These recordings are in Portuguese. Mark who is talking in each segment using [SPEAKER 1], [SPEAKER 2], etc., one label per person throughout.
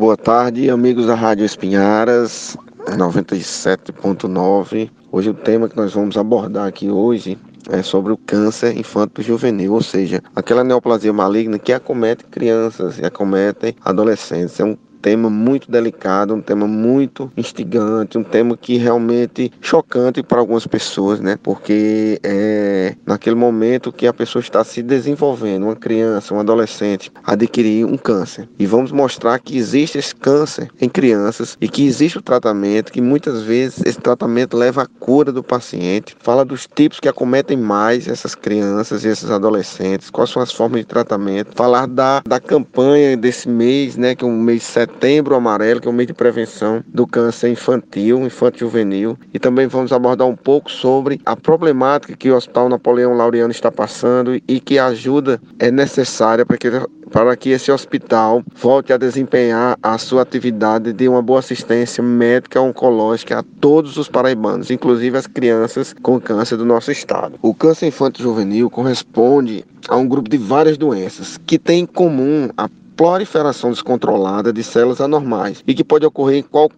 [SPEAKER 1] Boa tarde, amigos da Rádio Espinharas 97.9. Hoje o tema que nós vamos abordar aqui hoje é sobre o câncer infanto-juvenil, ou seja, aquela neoplasia maligna que acomete crianças e acomete adolescentes. É um tema muito delicado, um tema muito instigante, um tema que realmente chocante para algumas pessoas, né? Porque é naquele momento que a pessoa está se desenvolvendo, uma criança, um adolescente, adquirir um câncer. E vamos mostrar que existe esse câncer em crianças e que existe o tratamento, que muitas vezes esse tratamento leva à cura do paciente. Fala dos tipos que acometem mais essas crianças e esses adolescentes, quais são as formas de tratamento. Falar da, da campanha desse mês, né? Que é um mês Setembro Amarelo, que é o mês de prevenção do câncer infantil, infanto juvenil. E também vamos abordar um pouco sobre a problemática que o Hospital Napoleão Laureano está passando e que ajuda é necessária para que para que esse hospital volte a desempenhar a sua atividade de uma boa assistência médica oncológica a todos os paraibanos, inclusive as crianças com câncer do nosso estado. O câncer infantil juvenil corresponde a um grupo de várias doenças que tem em comum a proliferação descontrolada de células anormais e que pode ocorrer em qualquer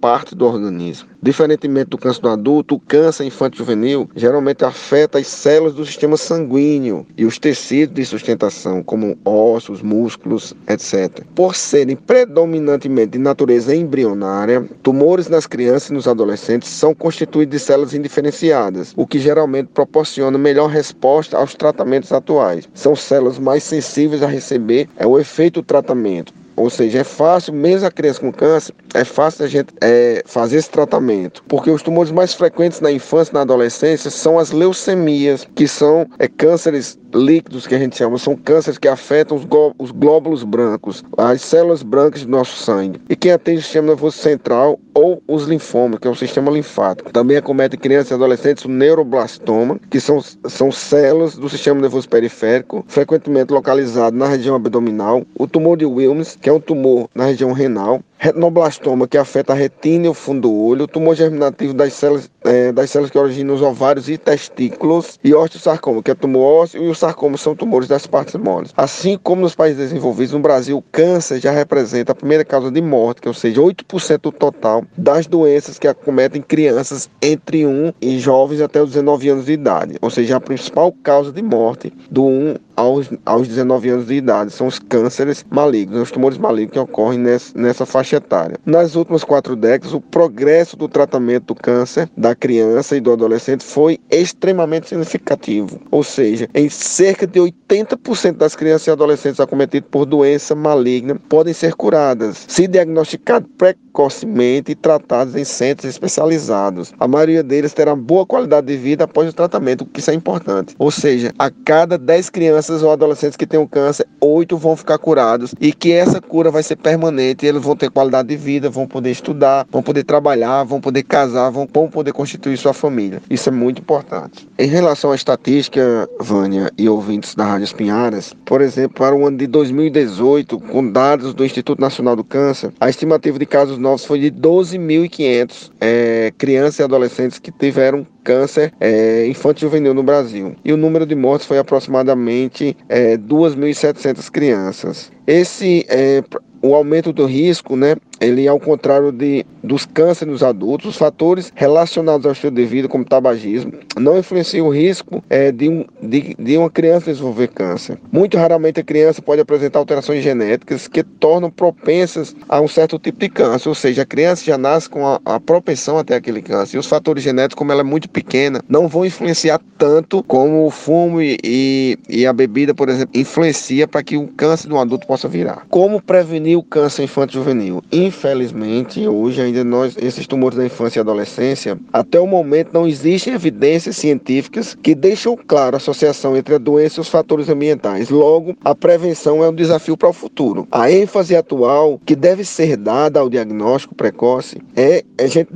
[SPEAKER 1] parte do organismo. Diferentemente do câncer do adulto, o câncer infanto-juvenil geralmente afeta as células do sistema sanguíneo e os tecidos de sustentação, como ossos, músculos, etc. Por serem predominantemente de natureza embrionária, tumores nas crianças e nos adolescentes são constituídos de células indiferenciadas, o que geralmente proporciona melhor resposta aos tratamentos atuais. São células mais sensíveis a receber é o efeito do tratamento ou seja, é fácil, mesmo a criança com câncer, é fácil a gente é, fazer esse tratamento. Porque os tumores mais frequentes na infância e na adolescência são as leucemias, que são é, cânceres líquidos que a gente chama, são cânceres que afetam os, os glóbulos brancos, as células brancas do nosso sangue. E quem atende o sistema nervoso central ou os linfomas, que é o sistema linfático. Também acomete crianças e adolescentes o neuroblastoma, que são, são células do sistema nervoso periférico, frequentemente localizado na região abdominal. O tumor de Wilms, que é um tumor na região renal, retinoblastoma, que afeta a retina e o fundo do olho, tumor germinativo das células, é, das células que originam os ovários e testículos, e osteosarcoma, que é tumor ósseo, e o sarcoma são tumores das partes moles. Assim como nos países desenvolvidos, no Brasil, o câncer já representa a primeira causa de morte, que, ou seja, 8% do total das doenças que acometem crianças entre 1 e jovens até os 19 anos de idade. Ou seja, a principal causa de morte do 1 aos, aos 19 anos de idade são os cânceres malignos, os tumores malignos que ocorrem nessa, nessa faixa etária. Nas últimas quatro décadas, o progresso do tratamento do câncer da criança e do adolescente foi extremamente significativo. Ou seja, em cerca de 80% das crianças e adolescentes acometidos por doença maligna podem ser curadas, se diagnosticadas precocemente e tratados em centros especializados. A maioria deles terá boa qualidade de vida após o tratamento, o que isso é importante. Ou seja, a cada 10 crianças ou adolescentes que têm câncer, 8 vão ficar curados e que essa cura vai ser permanente, eles vão ter qualidade de vida, vão poder estudar, vão poder trabalhar, vão poder casar, vão, vão poder constituir sua família. Isso é muito importante. Em relação à estatística, Vânia e ouvintes da Rádio Espinharas, por exemplo, para o ano de 2018, com dados do Instituto Nacional do Câncer, a estimativa de casos novos foi de 12.500 é, crianças e adolescentes que tiveram câncer é, infantil juvenil no Brasil. E o número de mortes foi aproximadamente é, 2.700 crianças. Esse é, o aumento do risco, né, ele ao contrário de, dos cânceres nos adultos, os fatores relacionados ao estilo de vida, como tabagismo, não influenciam o risco é, de, um, de, de uma criança desenvolver câncer. Muito raramente a criança pode apresentar alterações genéticas que tornam propensas a um certo tipo de câncer, ou seja, a criança já nasce com a, a propensão até aquele câncer. E os fatores genéticos, como ela é muito pequena, não vão influenciar tanto como o fumo e, e, a bebida, por exemplo, influencia para que o câncer de um adulto possa virar. Como prevenir o câncer infantil juvenil? Infelizmente, hoje ainda nós, esses tumores da infância e adolescência, até o momento não existem evidências científicas que deixam claro a associação entre a doença e os fatores ambientais. Logo, a prevenção é um desafio para o futuro. A ênfase atual que deve ser dada ao diagnóstico precoce é a gente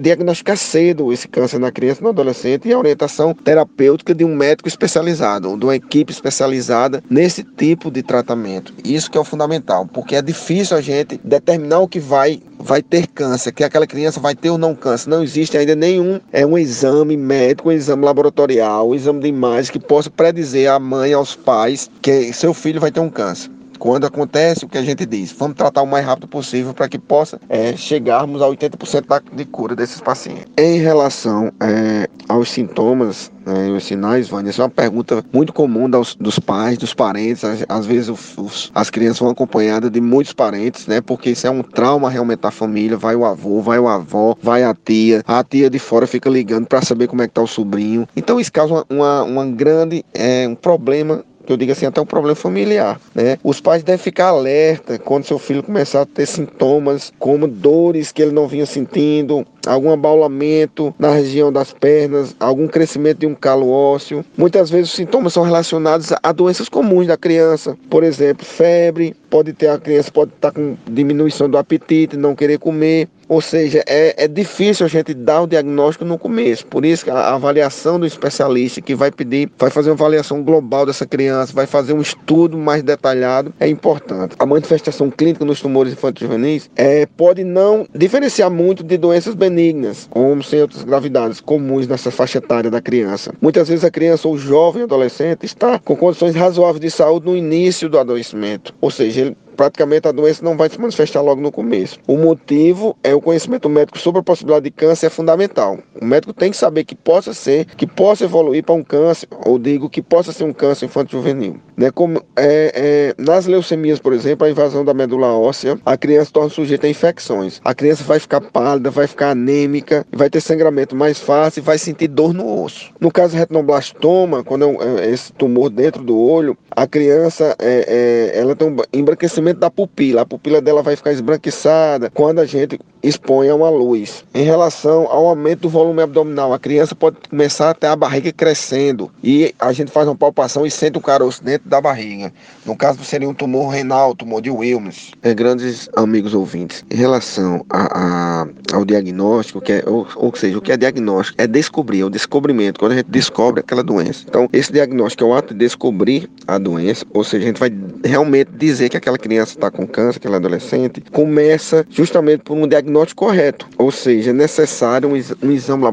[SPEAKER 1] diagnosticar cedo esse câncer na criança e no adolescente e a orientação terapêutica de um médico especializado, de uma equipe especializada nesse tipo de tratamento. Isso que é o fundamental, porque é difícil a gente determinar o que vai vai ter câncer, que aquela criança vai ter ou não câncer. Não existe ainda nenhum é um exame médico, um exame laboratorial, um exame de imagem que possa predizer à mãe, aos pais que seu filho vai ter um câncer. Quando acontece, o que a gente diz? Vamos tratar o mais rápido possível para que possa é, chegarmos a 80% da, de cura desses pacientes. Em relação é, aos sintomas né, os sinais, Vânia, isso é uma pergunta muito comum dos, dos pais, dos parentes. Às, às vezes os, as crianças vão acompanhadas de muitos parentes, né? Porque isso é um trauma realmente da família. Vai o avô, vai o avó, vai a tia. A tia de fora fica ligando para saber como é que tá o sobrinho. Então isso causa uma, uma, uma grande é, um problema que eu digo assim, até um problema familiar, né? Os pais devem ficar alerta quando seu filho começar a ter sintomas como dores que ele não vinha sentindo, algum abaulamento na região das pernas, algum crescimento de um calo ósseo. Muitas vezes os sintomas são relacionados a doenças comuns da criança, por exemplo, febre, pode ter a criança pode estar com diminuição do apetite, não querer comer, ou seja, é, é difícil a gente dar o diagnóstico no começo. Por isso a avaliação do especialista que vai pedir, vai fazer uma avaliação global dessa criança, vai fazer um estudo mais detalhado, é importante. A manifestação clínica nos tumores infantis juvenis é, pode não diferenciar muito de doenças benignas, como sem outras gravidades comuns nessa faixa etária da criança. Muitas vezes a criança ou jovem adolescente está com condições razoáveis de saúde no início do adoecimento, ou seja, ele praticamente a doença não vai se manifestar logo no começo. O motivo é o conhecimento médico sobre a possibilidade de câncer é fundamental. O médico tem que saber que possa ser, que possa evoluir para um câncer, ou digo que possa ser um câncer infantil juvenil. Né? Como, é, é, nas leucemias, por exemplo, a invasão da medula óssea, a criança torna sujeita a infecções. A criança vai ficar pálida, vai ficar anêmica, vai ter sangramento mais fácil vai sentir dor no osso. No caso do retinoblastoma, quando é, é esse tumor dentro do olho, a criança é, é, ela tem um embranquecimento da pupila. A pupila dela vai ficar esbranquiçada quando a gente expõe a uma luz. Em relação ao aumento do volume abdominal, a criança pode começar a ter a barriga crescendo e a gente faz uma palpação e sente um caroço dentro da barriga. No caso, seria um tumor renal, tumor de Wilms. É, grandes amigos ouvintes, em relação a, a, ao diagnóstico, que é, ou, ou seja, o que é diagnóstico? É descobrir, é o descobrimento, quando a gente descobre aquela doença. Então, esse diagnóstico é o ato de descobrir a doença, ou seja, a gente vai realmente dizer que aquela criança está com câncer, aquela adolescente, começa justamente por um diagnóstico correto, ou seja, é necessário um exame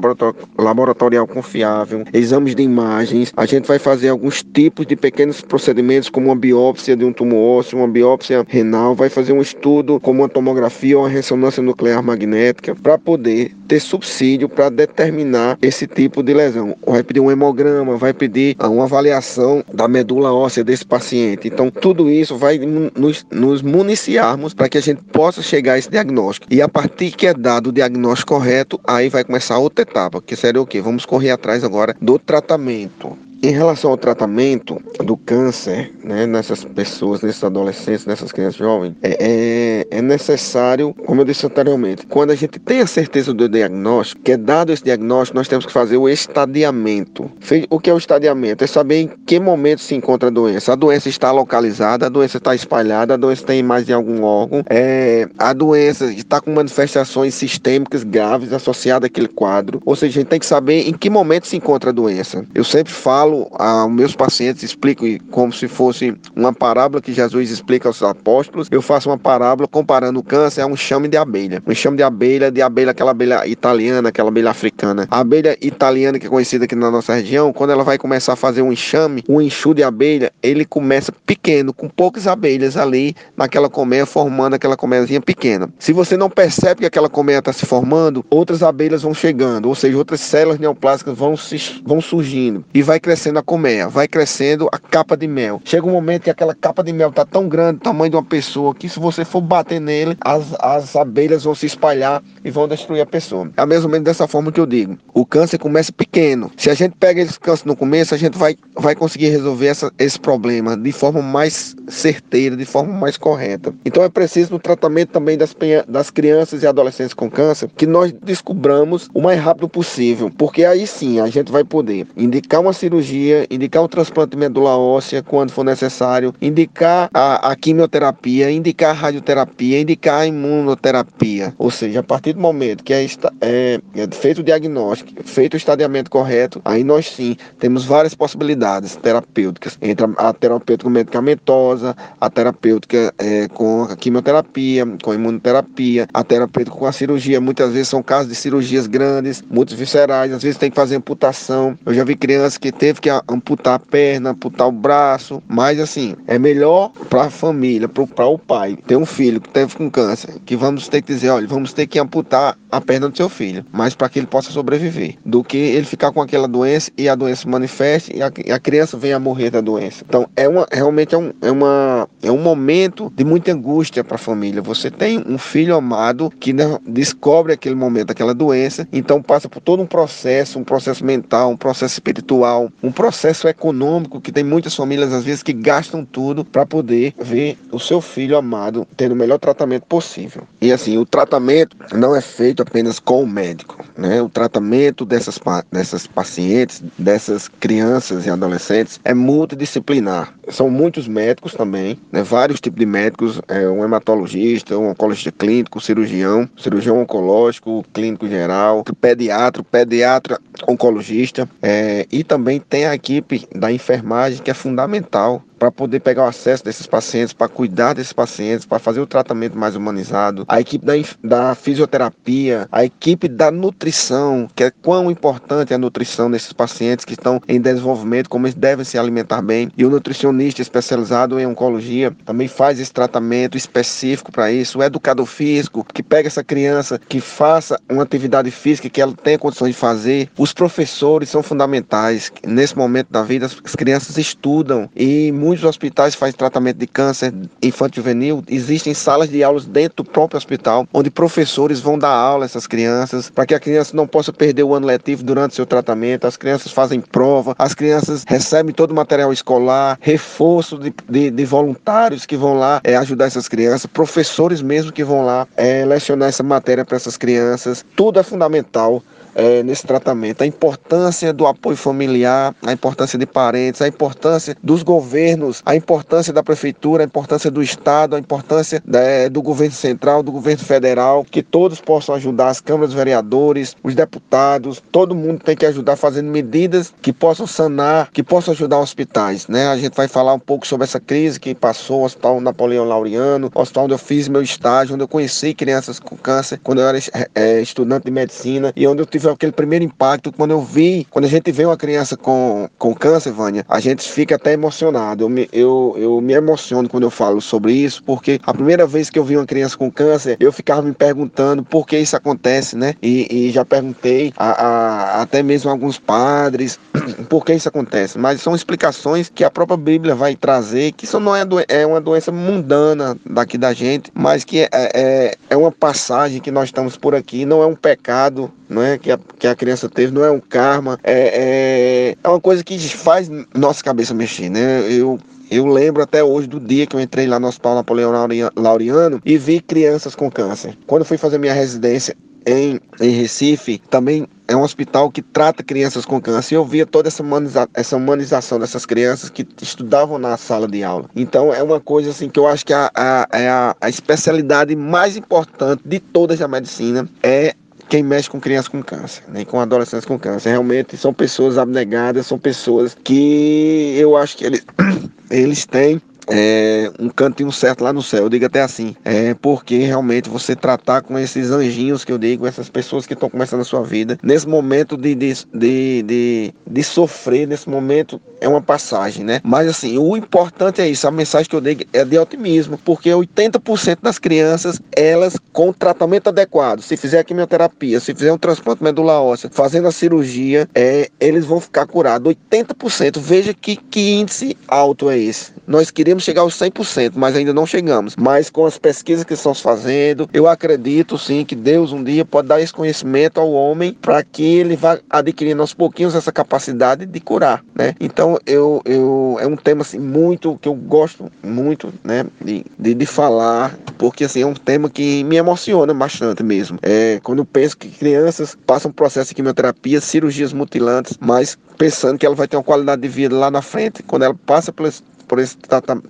[SPEAKER 1] laboratorial confiável, exames de imagens, a gente vai fazer alguns tipos de pequenos procedimentos, como uma biópsia de um tumor ósseo, uma biópsia renal, vai fazer um estudo como uma tomografia ou uma ressonância nuclear magnética, para poder ter subsídio para determinar esse tipo de lesão. Vai pedir um hemograma, vai pedir uma avaliação da medula óssea desse paciente. Então, tudo isso vai nos, nos municiarmos para que a gente possa chegar a esse diagnóstico. E a partir que é dado o diagnóstico correto, aí vai começar outra etapa, que seria o quê? Vamos correr atrás agora do tratamento. Em relação ao tratamento do câncer, né, nessas pessoas, nesses adolescentes, nessas crianças jovens, é, é, é, necessário, como eu disse anteriormente, quando a gente tem a certeza do diagnóstico, que é dado esse diagnóstico, nós temos que fazer o estadiamento. O que é o estadiamento? É saber em que momento se encontra a doença. A doença está localizada, a doença está espalhada, a doença tem mais de algum órgão, é, a doença está com manifestações sistêmicas graves associadas àquele quadro. Ou seja, a gente tem que saber em que momento se encontra a doença. Eu sempre falo falo aos meus pacientes, explico como se fosse uma parábola que Jesus explica aos apóstolos. Eu faço uma parábola comparando o câncer a um chame de abelha. Um chame de abelha, de abelha, aquela abelha italiana, aquela abelha africana. A abelha italiana, que é conhecida aqui na nossa região, quando ela vai começar a fazer um enxame, um enxu de abelha, ele começa pequeno, com poucas abelhas ali naquela colmeia, formando aquela colmeiazinha pequena. Se você não percebe que aquela colmeia está se formando, outras abelhas vão chegando, ou seja, outras células neoplásicas vão, se, vão surgindo e vai crescendo crescendo a colmeia, vai crescendo a capa de mel. Chega um momento que aquela capa de mel tá tão grande, tamanho de uma pessoa, que se você for bater nele, as, as abelhas vão se espalhar e vão destruir a pessoa. É mais ou menos dessa forma que eu digo. O câncer começa pequeno. Se a gente pega esse câncer no começo, a gente vai, vai conseguir resolver essa, esse problema de forma mais certeira, de forma mais correta. Então é preciso no tratamento também das, das crianças e adolescentes com câncer que nós descobramos o mais rápido possível, porque aí sim a gente vai poder indicar uma cirurgia cirurgia, indicar o transplante medula óssea quando for necessário, indicar a, a quimioterapia, indicar a radioterapia, indicar a imunoterapia. Ou seja, a partir do momento que é, é, é feito o diagnóstico, feito o estadiamento correto, aí nós sim temos várias possibilidades terapêuticas. Entra a terapêutica medicamentosa, a terapêutica é, com a quimioterapia, com a imunoterapia, a terapêutica com a cirurgia. Muitas vezes são casos de cirurgias grandes, muitos viscerais, às vezes tem que fazer amputação. Eu já vi crianças que teve que amputar a perna, amputar o braço, mas assim, é melhor para a família, para o pai, ter um filho que teve com câncer, que vamos ter que dizer, olha, vamos ter que amputar a perna do seu filho, mas para que ele possa sobreviver, do que ele ficar com aquela doença e a doença manifeste e a, e a criança venha a morrer da doença. Então, é uma, realmente é um, é uma, é um momento de muita angústia para a família. Você tem um filho amado que descobre aquele momento, aquela doença, então passa por todo um processo, um processo mental, um processo espiritual, um processo econômico que tem muitas famílias às vezes que gastam tudo para poder ver o seu filho amado tendo o melhor tratamento possível. E assim, o tratamento não é feito apenas com o médico, né? O tratamento dessas, dessas pacientes, dessas crianças e adolescentes é multidisciplinar. São muitos médicos também, né? Vários tipos de médicos, é, um hematologista, um oncologista clínico, cirurgião, cirurgião oncológico, clínico geral, pediatra, pediatra oncologista, é, e também tem a equipe da enfermagem que é fundamental para poder pegar o acesso desses pacientes, para cuidar desses pacientes, para fazer o tratamento mais humanizado, a equipe da, da fisioterapia, a equipe da nutrição, que é quão importante é a nutrição desses pacientes que estão em desenvolvimento, como eles devem se alimentar bem, e o nutricionista especializado em oncologia também faz esse tratamento específico para isso, o educador físico que pega essa criança, que faça uma atividade física que ela tenha condições de fazer, os professores são fundamentais, nesse momento da vida as crianças estudam e muitos hospitais fazem tratamento de câncer infantil juvenil, existem salas de aulas dentro do próprio hospital, onde professores vão dar aula a essas crianças, para que a criança não possa perder o ano letivo durante seu tratamento. As crianças fazem prova, as crianças recebem todo o material escolar, reforço de, de, de voluntários que vão lá é, ajudar essas crianças, professores mesmo que vão lá é, lecionar essa matéria para essas crianças. Tudo é fundamental é, nesse tratamento. A importância do apoio familiar, a importância de parentes, a importância dos governos, a importância da prefeitura, a importância do Estado, a importância é, do governo central, do governo federal, que todos possam ajudar, as câmaras vereadores, os deputados, todo mundo tem que ajudar fazendo medidas que possam sanar, que possam ajudar hospitais. Né? A gente vai falar um pouco sobre essa crise que passou, o Hospital Napoleão Laureano, o hospital onde eu fiz meu estágio, onde eu conheci crianças com câncer, quando eu era é, estudante de medicina, e onde eu tive aquele primeiro impacto quando eu vi, quando a gente vê uma criança com, com câncer, Vânia, a gente fica até emocionado. Eu me, eu, eu me emociono quando eu falo sobre isso, porque a primeira vez que eu vi uma criança com câncer, eu ficava me perguntando por que isso acontece, né? E, e já perguntei a, a, até mesmo a alguns padres por que isso acontece. Mas são explicações que a própria Bíblia vai trazer, que isso não é, é uma doença mundana daqui da gente, mas que é, é, é uma passagem que nós estamos por aqui, não é um pecado, não é? Que a, que a criança teve, não é um karma, é, é, é uma coisa que faz nossa cabeça mexer, né? Eu eu lembro até hoje do dia que eu entrei lá no Hospital Napoleão Laureano e vi crianças com câncer. Quando fui fazer minha residência em, em Recife, também é um hospital que trata crianças com câncer. Eu via toda essa, humaniza essa humanização dessas crianças que estudavam na sala de aula. Então é uma coisa assim que eu acho que a, a, é a, a especialidade mais importante de toda a medicina é quem mexe com crianças com câncer, nem né, com adolescentes com câncer. Realmente são pessoas abnegadas, são pessoas que eu acho que eles, eles têm é, um cantinho certo lá no céu. Eu digo até assim, é porque realmente você tratar com esses anjinhos que eu digo, essas pessoas que estão começando a sua vida, nesse momento de, de, de, de, de sofrer, nesse momento é uma passagem, né? Mas assim, o importante é isso, a mensagem que eu digo é de otimismo, porque 80% das crianças, elas com tratamento adequado, se fizer a quimioterapia, se fizer um transplante medular óssea, fazendo a cirurgia, é, eles vão ficar curados. 80%, veja que, que índice alto é esse. Nós queríamos chegar aos 100%, mas ainda não chegamos. Mas com as pesquisas que estamos fazendo, eu acredito sim que Deus um dia pode dar esse conhecimento ao homem para que ele vá adquirindo aos pouquinhos essa capacidade de curar, né? Então eu, eu é um tema assim muito que eu gosto muito, né, de, de, de falar, porque assim é um tema que me emociona bastante mesmo. É quando eu penso que crianças passam um processo de quimioterapia, cirurgias mutilantes, mas pensando que ela vai ter uma qualidade de vida lá na frente, quando ela passa pelas por esse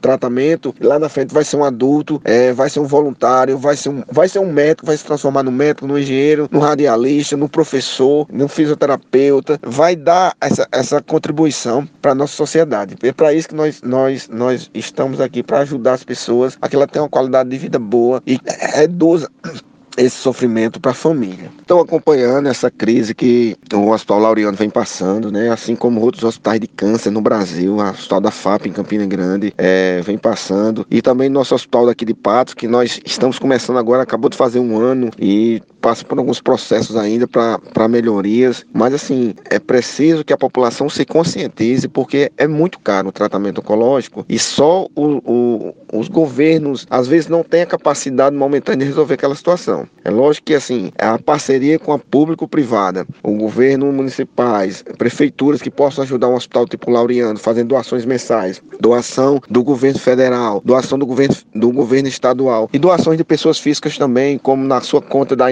[SPEAKER 1] tratamento, lá na frente vai ser um adulto, é, vai ser um voluntário, vai ser um, vai ser um médico, vai se transformar no médico, no engenheiro, no radialista, no professor, no fisioterapeuta, vai dar essa, essa contribuição para a nossa sociedade. É para isso que nós, nós, nós estamos aqui, para ajudar as pessoas a que ela tenha uma qualidade de vida boa e reduza esse sofrimento para a família. Estão acompanhando essa crise que o Hospital Laureano vem passando, né? assim como outros hospitais de câncer no Brasil, o Hospital da FAP em Campina Grande é, vem passando, e também nosso hospital daqui de Patos, que nós estamos começando agora, acabou de fazer um ano e passa por alguns processos ainda para melhorias, mas assim, é preciso que a população se conscientize, porque é muito caro o tratamento oncológico e só o, o, os governos às vezes não têm a capacidade momentânea de resolver aquela situação. É lógico que assim, a parceria com a público-privada, o governo municipais, prefeituras que possam ajudar um hospital tipo Laureano, fazendo doações mensais, doação do governo federal, doação do governo, do governo estadual e doações de pessoas físicas também, como na sua conta da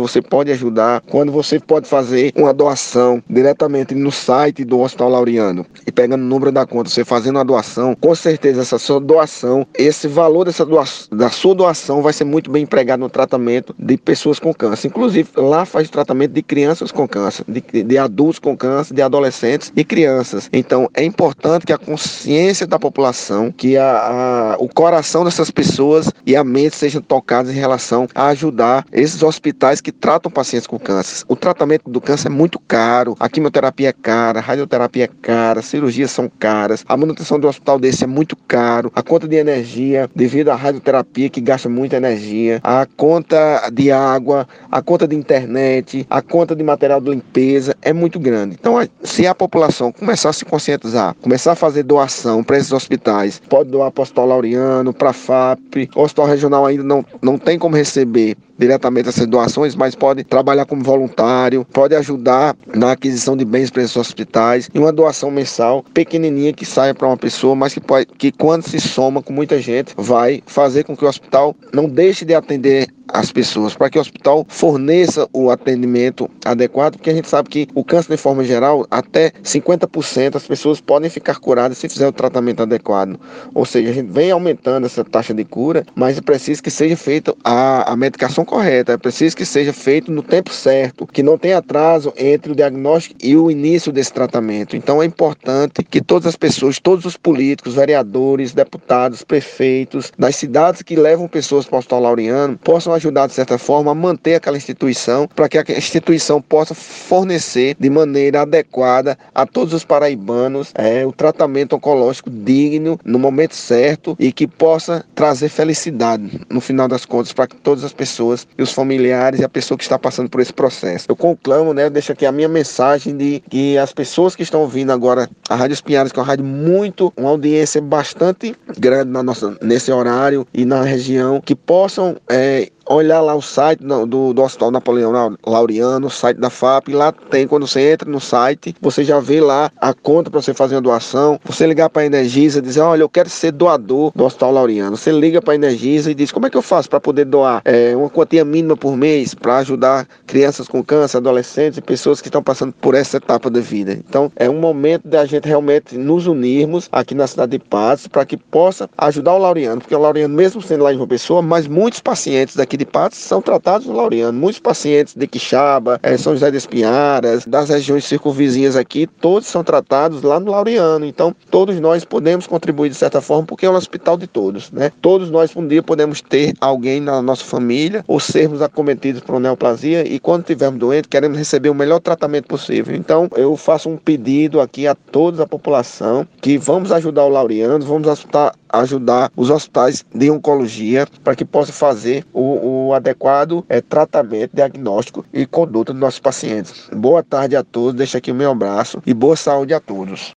[SPEAKER 1] Você pode ajudar. Quando você pode fazer uma doação diretamente no site do Hospital Laureano e pegando o número da conta, você fazendo a doação, com certeza essa sua doação, esse valor dessa doação, da sua doação vai ser muito bem empregado no tratamento de pessoas com câncer. Inclusive, lá faz tratamento de crianças com câncer, de, de adultos com câncer, de adolescentes e crianças. Então, é importante que a consciência da população, que a, a, o coração dessas pessoas e a mente sejam tocados em relação a ajudar esses hospitais que tratam pacientes com câncer. O tratamento do câncer é muito caro, a quimioterapia é cara, a radioterapia é cara, cirurgias são caras, a manutenção do hospital desse é muito caro, a conta de energia devido à radioterapia que gasta muita energia, a conta de água, a conta de internet, a conta de material de limpeza é muito grande. Então, se a população começar a se conscientizar, começar a fazer doação para esses hospitais, pode doar para o Hospital Laureano, para a FAP, o Hospital Regional ainda não, não tem como receber diretamente essas doações, mas pode trabalhar como voluntário, pode ajudar na aquisição de bens para esses hospitais. E uma doação mensal pequenininha que saia para uma pessoa, mas que, pode, que quando se soma com muita gente, vai fazer com que o hospital não deixe de atender as pessoas, para que o hospital forneça o atendimento adequado, porque a gente sabe que o câncer, de forma geral, até 50% as pessoas podem ficar curadas se fizer o tratamento adequado. Ou seja, a gente vem aumentando essa taxa de cura, mas é preciso que seja feita a, a medicação correta, é preciso que seja feito no tempo certo, que não tenha atraso entre o diagnóstico e o início desse tratamento. Então é importante que todas as pessoas, todos os políticos, vereadores, deputados, prefeitos, das cidades que levam pessoas para o Hospital Laureano, possam ajudar, de certa forma, a manter aquela instituição, para que a instituição possa fornecer de maneira adequada a todos os paraibanos é, o tratamento oncológico digno, no momento certo e que possa trazer felicidade, no final das contas, para todas as pessoas e os familiares e a pessoa que está passando por esse processo. Eu conclamo, né, deixo aqui a minha mensagem de que as pessoas que estão ouvindo agora a Rádio Espinhares, que é uma rádio muito, uma audiência bastante grande na nossa, nesse horário e na região, que possam é, olhar lá o site do, do, do Hospital Napoleão Laureano, o site da FAP, lá tem, quando você entra no site, você já vê lá a conta para você fazer uma doação, você ligar para a Energisa e dizer, olha, eu quero ser doador do Hospital Laureano. Você liga para a Energisa e diz, como é que eu faço para poder doar é, uma quantia mínima por mês para ajudar crianças com câncer, adolescentes e pessoas que estão passando por essa etapa da vida. Então, é um momento da gente realmente nos unirmos aqui na cidade de Paz para que possa ajudar o Laureano, porque o Laureano, mesmo sendo lá em uma pessoa, mas muitos pacientes daqui aqui de Patos são tratados no Laureano. Muitos pacientes de Quixaba, é, São José das Pinharas, das regiões circunvizinhas aqui, todos são tratados lá no Laureano. Então, todos nós podemos contribuir de certa forma, porque é um hospital de todos, né? Todos nós um dia podemos ter alguém na nossa família ou sermos acometidos por neoplasia e quando estivermos doentes, queremos receber o melhor tratamento possível. Então, eu faço um pedido aqui a toda a população que vamos ajudar o Laureano, vamos ajudar, ajudar os hospitais de oncologia para que possa fazer o, o adequado é, tratamento, diagnóstico e conduta dos nossos pacientes. Boa tarde a todos, deixa aqui o meu abraço e boa saúde a todos.